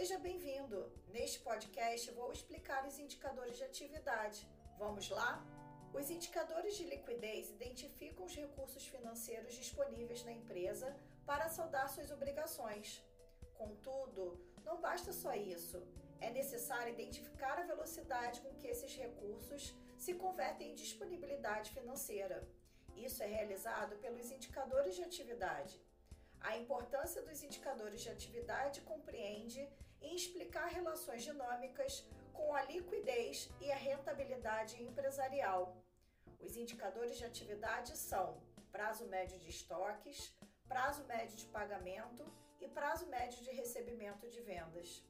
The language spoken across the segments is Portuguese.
Seja bem-vindo! Neste podcast vou explicar os indicadores de atividade. Vamos lá? Os indicadores de liquidez identificam os recursos financeiros disponíveis na empresa para saldar suas obrigações. Contudo, não basta só isso. É necessário identificar a velocidade com que esses recursos se convertem em disponibilidade financeira. Isso é realizado pelos indicadores de atividade. A importância dos indicadores de atividade compreende em explicar relações dinâmicas com a liquidez e a rentabilidade empresarial. Os indicadores de atividade são prazo médio de estoques, prazo médio de pagamento e prazo médio de recebimento de vendas.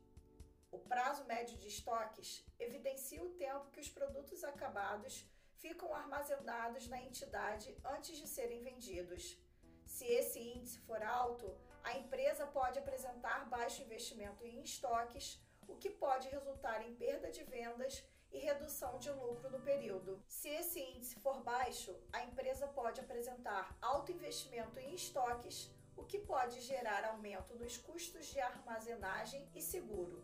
O prazo médio de estoques evidencia o tempo que os produtos acabados ficam armazenados na entidade antes de serem vendidos. Se esse índice for alto, a empresa pode apresentar baixo investimento em estoques, o que pode resultar em perda de vendas e redução de lucro no período. Se esse índice for baixo, a empresa pode apresentar alto investimento em estoques, o que pode gerar aumento nos custos de armazenagem e seguro.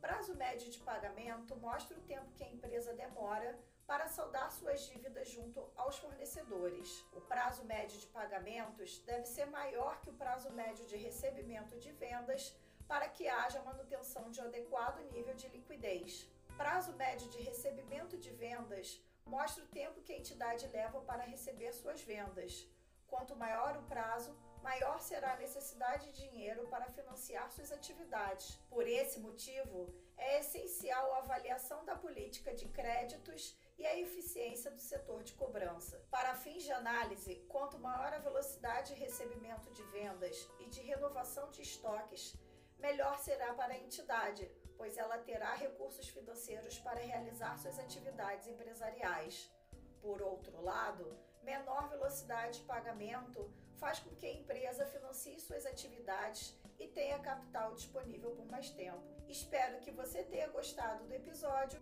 Prazo médio de pagamento mostra o tempo que a empresa demora para saldar suas dívidas junto aos fornecedores. O prazo médio de pagamentos deve ser maior que o prazo médio de recebimento de vendas para que haja manutenção de um adequado nível de liquidez. Prazo médio de recebimento de vendas mostra o tempo que a entidade leva para receber suas vendas. Quanto maior o prazo, maior será a necessidade de dinheiro para financiar suas atividades. Por esse motivo, é essencial a avaliação da política de créditos e a eficiência do setor de cobrança. Para fins de análise, quanto maior a velocidade de recebimento de vendas e de renovação de estoques, melhor será para a entidade, pois ela terá recursos financeiros para realizar suas atividades empresariais. Por outro lado, menor velocidade de pagamento faz com que a empresa financie suas atividades e tenha capital disponível por mais tempo. Espero que você tenha gostado do episódio